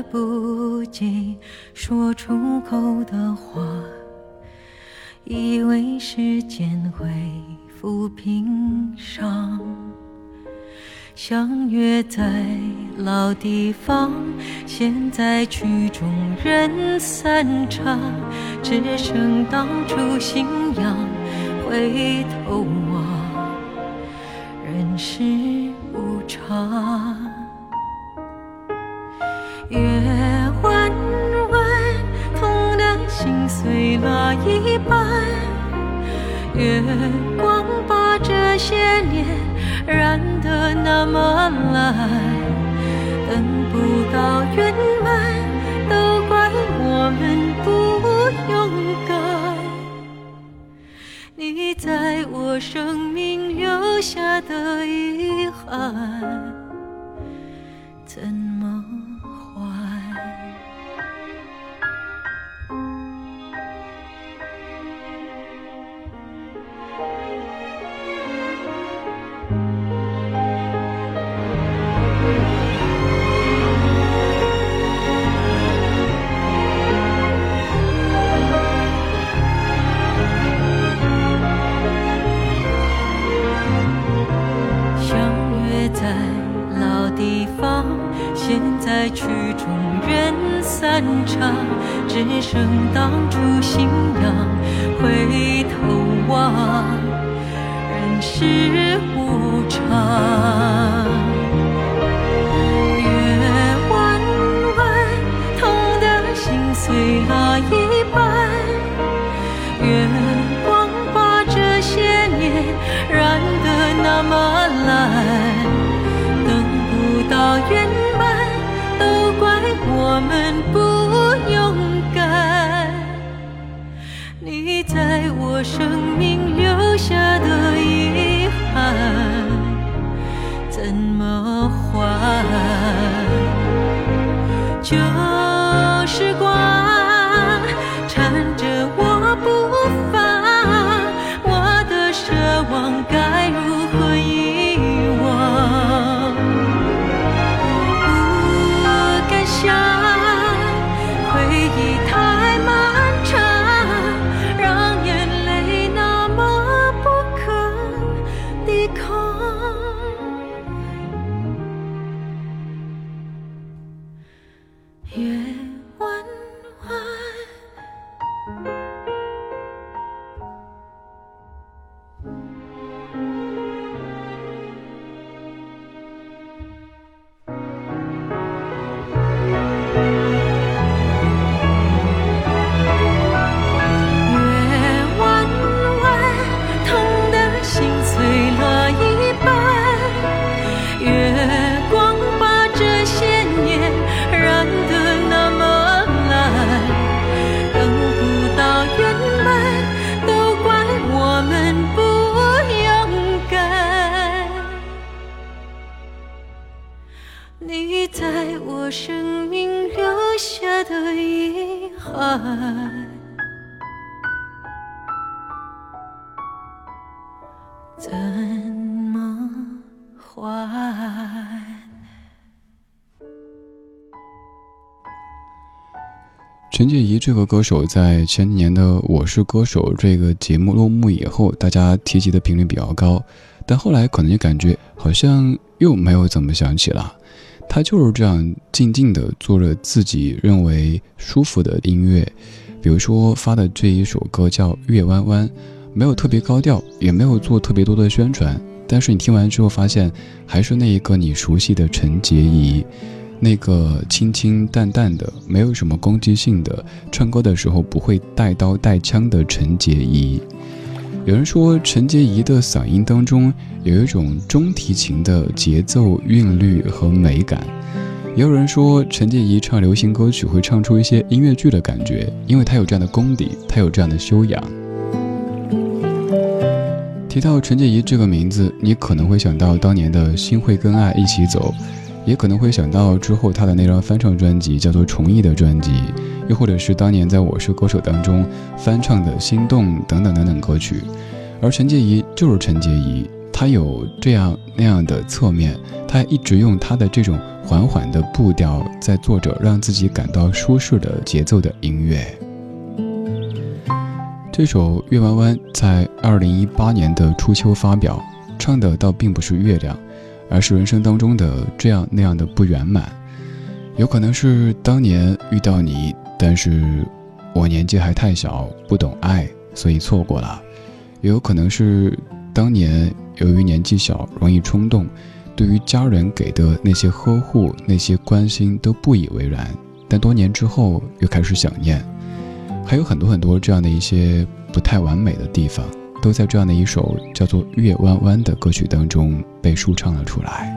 来不及说出口的话，以为时间会抚平伤。相约在老地方，现在曲终人散场，只剩当初信仰。回头望一半。月光把这些年。染得那么蓝，等不到圆满，都怪我们不勇敢。你在我生命留下的遗憾，散场，只剩当初信仰。回头望，人世无陈洁仪这个歌手在前几年的《我是歌手》这个节目落幕以后，大家提及的频率比较高，但后来可能就感觉好像又没有怎么想起了。他就是这样静静的做着自己认为舒服的音乐，比如说发的这一首歌叫《月弯弯》。没有特别高调，也没有做特别多的宣传，但是你听完之后发现，还是那一个你熟悉的陈洁仪，那个清清淡淡的，没有什么攻击性的，唱歌的时候不会带刀带枪的陈洁仪。有人说陈洁仪的嗓音当中有一种中提琴的节奏韵律和美感，也有人说陈洁仪唱流行歌曲会唱出一些音乐剧的感觉，因为她有这样的功底，她有这样的修养。提到陈洁仪这个名字，你可能会想到当年的《心会跟爱一起走》，也可能会想到之后他的那张翻唱专辑，叫做《重艺》的专辑，又或者是当年在《我是歌手》当中翻唱的《心动》等等等等歌曲。而陈洁仪就是陈洁仪，她有这样那样的侧面，她一直用她的这种缓缓的步调，在做着让自己感到舒适的节奏的音乐。这首《月弯弯》在二零一八年的初秋发表，唱的倒并不是月亮，而是人生当中的这样那样的不圆满。有可能是当年遇到你，但是我年纪还太小，不懂爱，所以错过了；也有可能是当年由于年纪小，容易冲动，对于家人给的那些呵护、那些关心都不以为然，但多年之后又开始想念。还有很多很多这样的一些不太完美的地方，都在这样的一首叫做《月弯弯》的歌曲当中被舒唱了出来。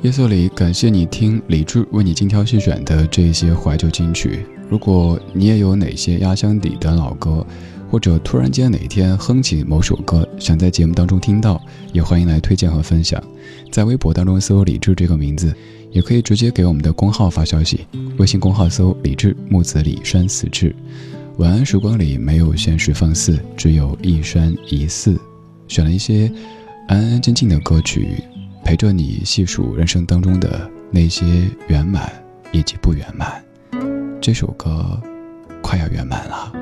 夜色里，感谢你听李志为你精挑细选的这些怀旧金曲。如果你也有哪些压箱底的老歌，或者突然间哪天哼起某首歌，想在节目当中听到，也欢迎来推荐和分享。在微博当中搜“李志”这个名字，也可以直接给我们的公号发消息。微信公号搜“李志木子李山四志”。晚安时光里没有现实放肆，只有一山一寺。选了一些安安静静的歌曲。陪着你细数人生当中的那些圆满以及不圆满，这首歌快要圆满了。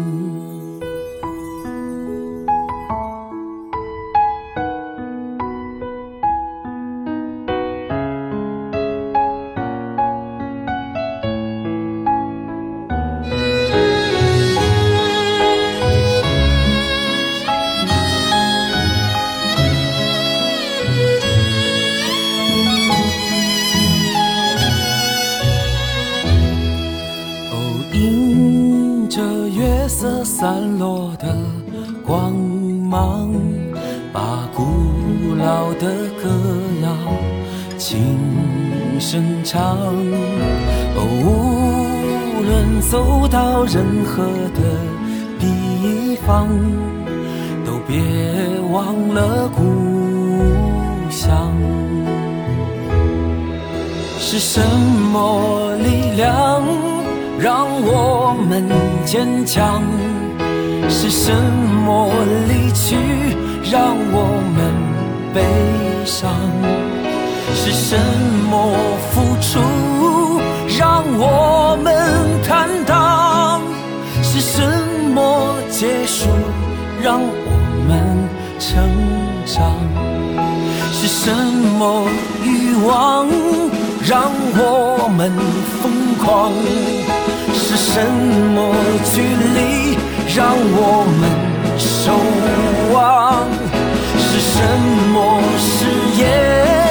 到任何的地方，都别忘了故乡。是什么力量让我们坚强？是什么离去让我们悲伤？是什么付出让我们坦荡？结束让我们成长？是什么欲望让我们疯狂？是什么距离？让我们守望，是什么誓言？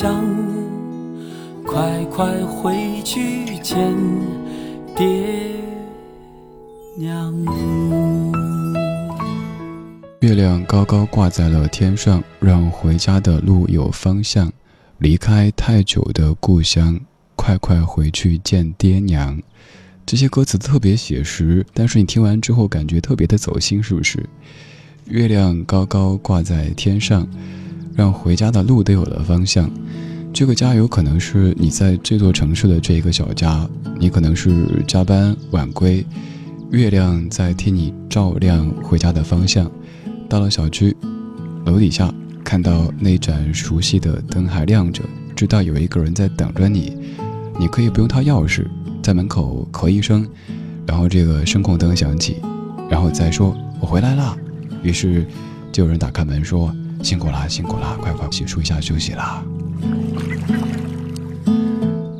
想快快回去见爹娘。月亮高高挂在了天上，让回家的路有方向。离开太久的故乡，快快回去见爹娘。这些歌词特别写实，但是你听完之后感觉特别的走心，是不是？月亮高高挂在天上。让回家的路都有了方向。这个家有可能是你在这座城市的这一个小家，你可能是加班晚归，月亮在替你照亮回家的方向。到了小区楼底下，看到那盏熟悉的灯还亮着，知道有一个人在等着你。你可以不用掏钥匙，在门口咳一声，然后这个声控灯响起，然后再说“我回来啦”，于是就有人打开门说。辛苦啦，辛苦啦，快快洗漱一下休息啦。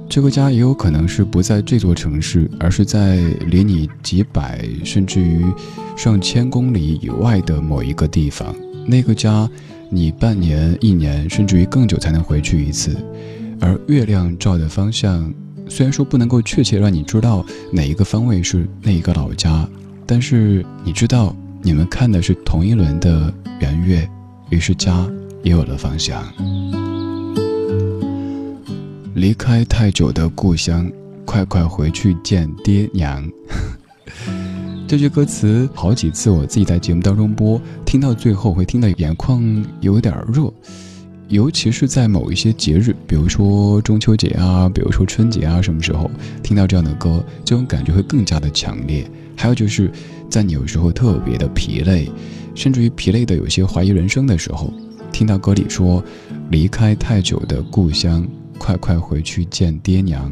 这个家也有可能是不在这座城市，而是在离你几百甚至于上千公里以外的某一个地方。那个家，你半年、一年甚至于更久才能回去一次。而月亮照的方向，虽然说不能够确切让你知道哪一个方位是那一个老家，但是你知道你们看的是同一轮的圆月。于是家也有了方向。离开太久的故乡，快快回去见爹娘。这句歌词好几次我自己在节目当中播，听到最后会听到眼眶有点热，尤其是在某一些节日，比如说中秋节啊，比如说春节啊，什么时候听到这样的歌，这种感觉会更加的强烈。还有就是在你有时候特别的疲累。甚至于疲累的有些怀疑人生的时候，听到歌里说“离开太久的故乡，快快回去见爹娘”，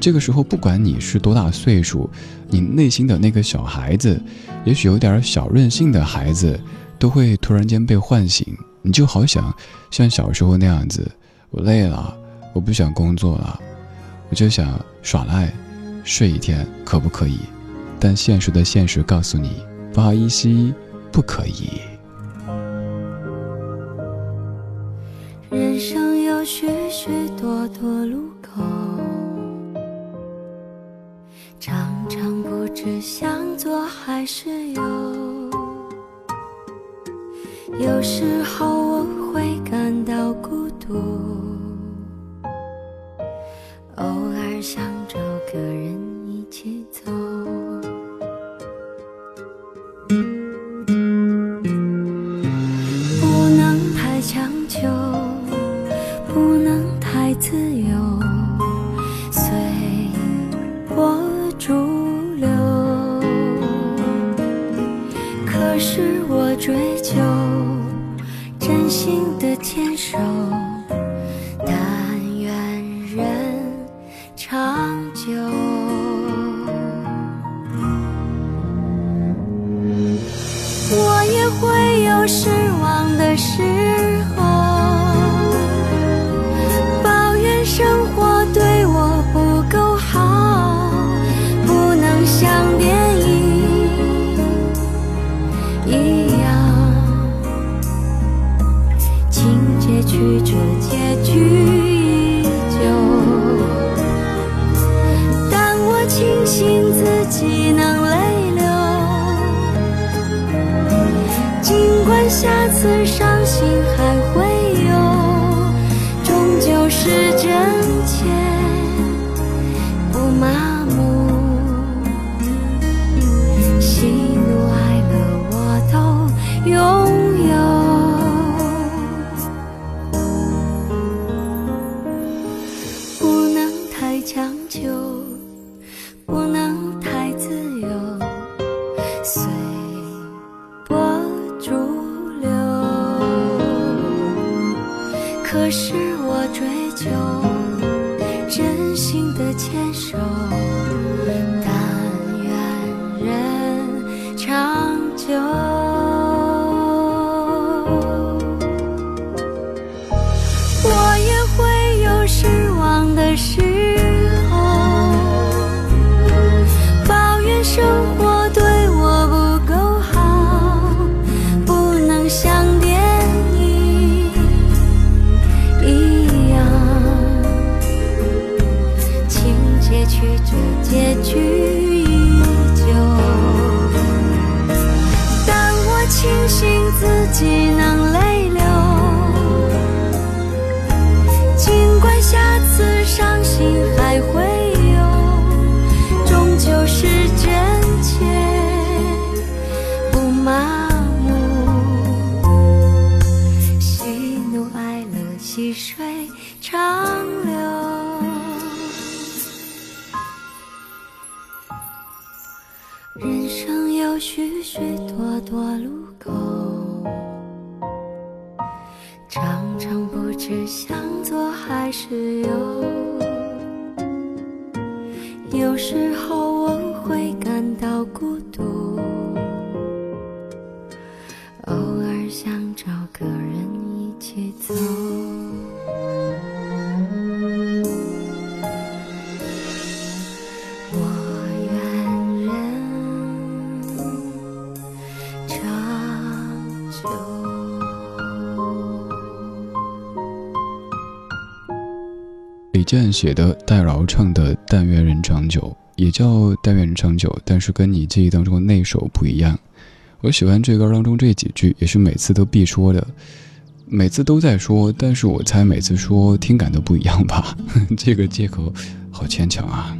这个时候不管你是多大岁数，你内心的那个小孩子，也许有点小任性的孩子，都会突然间被唤醒。你就好想像小时候那样子，我累了，我不想工作了，我就想耍赖，睡一天可不可以？但现实的现实告诉你，不好意思。不可以。人生有许许多多路口，常常不知向左还是右。有时候我强求。健写的，戴娆唱的《但愿人长久》，也叫《但愿人长久》，但是跟你记忆当中那首不一样。我喜欢这歌当中这几句，也是每次都必说的，每次都在说，但是我猜每次说听感都不一样吧。这个借口好牵强啊。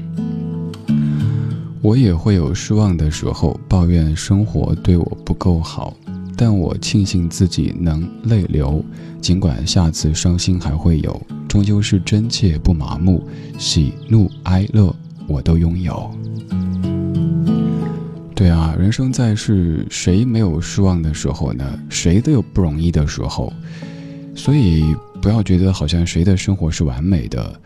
我也会有失望的时候，抱怨生活对我不够好，但我庆幸自己能泪流，尽管下次伤心还会有，终究是真切不麻木，喜怒哀乐我都拥有。对啊，人生在世，谁没有失望的时候呢？谁都有不容易的时候，所以不要觉得好像谁的生活是完美的，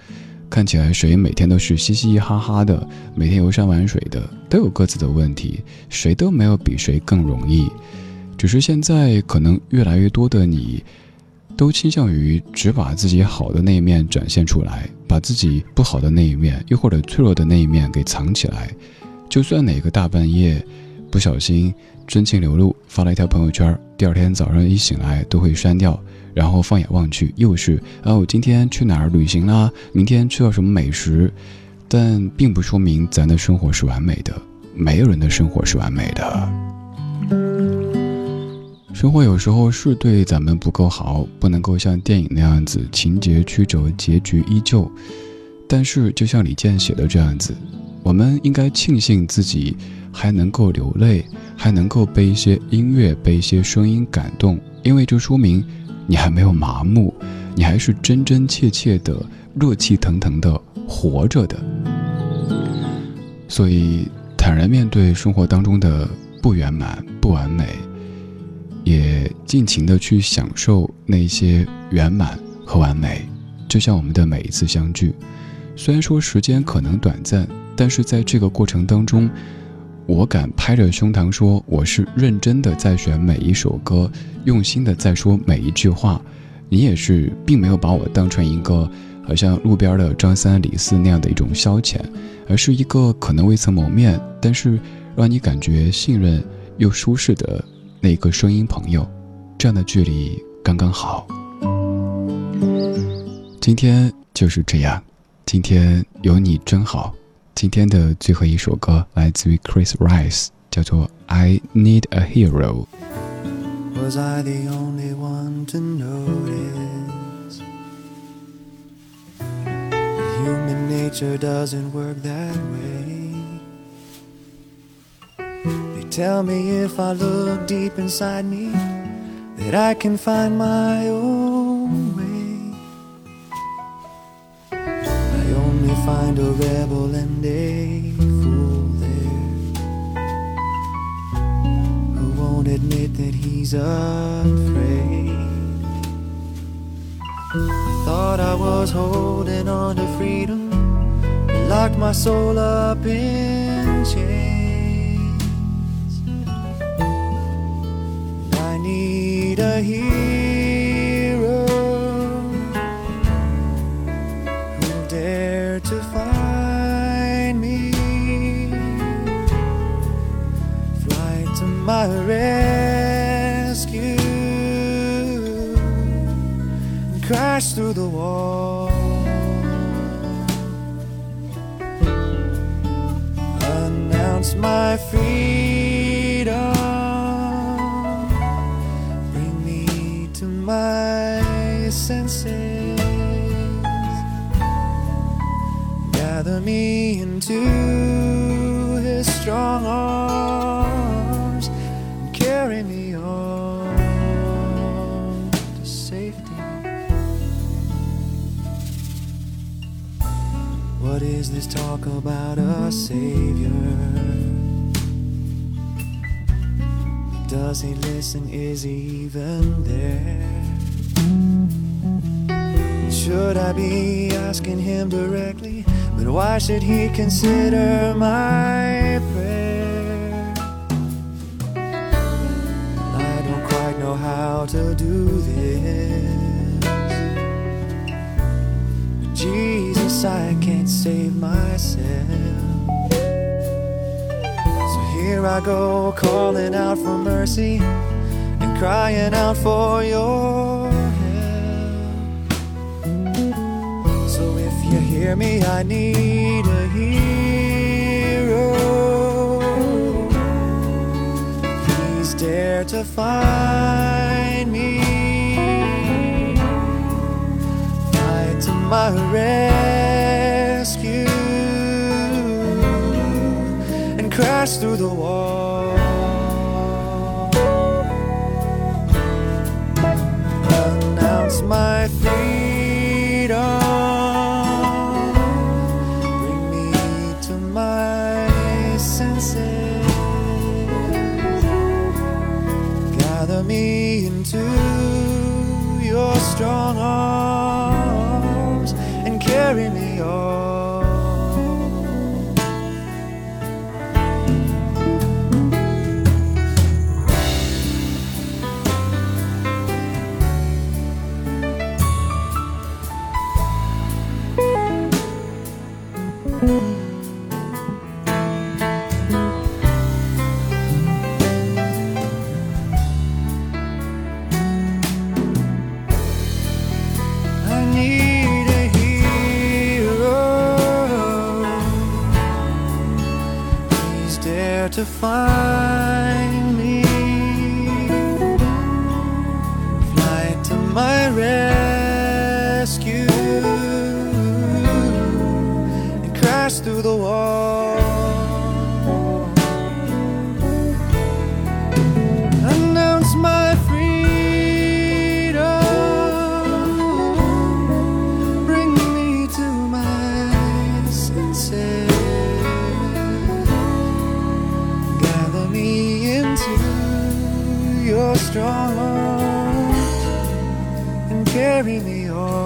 看起来谁每天都是嘻嘻哈哈的，每天游山玩水的，都有各自的问题，谁都没有比谁更容易。只是现在可能越来越多的你，都倾向于只把自己好的那一面展现出来，把自己不好的那一面，又或者脆弱的那一面给藏起来。就算哪个大半夜不小心真情流露发了一条朋友圈，第二天早上一醒来都会删掉，然后放眼望去又是啊，我今天去哪儿旅行啦？明天吃了什么美食？但并不说明咱的生活是完美的，没有人的生活是完美的。生活有时候是对咱们不够好，不能够像电影那样子情节曲折，结局依旧。但是，就像李健写的这样子，我们应该庆幸自己还能够流泪，还能够被一些音乐、被一些声音感动，因为这说明你还没有麻木，你还是真真切切的、热气腾腾的活着的。所以，坦然面对生活当中的不圆满、不完美，也尽情的去享受那些圆满和完美。就像我们的每一次相聚。虽然说时间可能短暂，但是在这个过程当中，我敢拍着胸膛说，我是认真的在选每一首歌，用心的在说每一句话。你也是，并没有把我当成一个好像路边的张三李四那样的一种消遣，而是一个可能未曾谋面，但是让你感觉信任又舒适的那个声音朋友。这样的距离刚刚好。今天就是这样。今天有你真好。今天的最后一首歌来自于 Chris Rice，叫做《I Need a Hero》。Was I the only one to notice? Human nature doesn't work that way. Tell me if I look deep inside me, that I can find my own way. I only find a rebel and a fool there who won't admit that he's afraid. Thought I was holding on to freedom, locked my soul up in chains. A hero who dare to find me, fly to my rescue crash through the wall. Announce my freedom. Senses. Gather me into his strong arms and carry me on to safety. What is this talk about a savior? Does he listen? Is he even there? Should I be asking him directly? But why should he consider my prayer? I don't quite know how to do this. Jesus, I can't save myself. So here I go, calling out for mercy and crying out for your hear me, I need a hero. Please dare to find me. Fly to my rescue and crash through the wall. Strong and carry me on.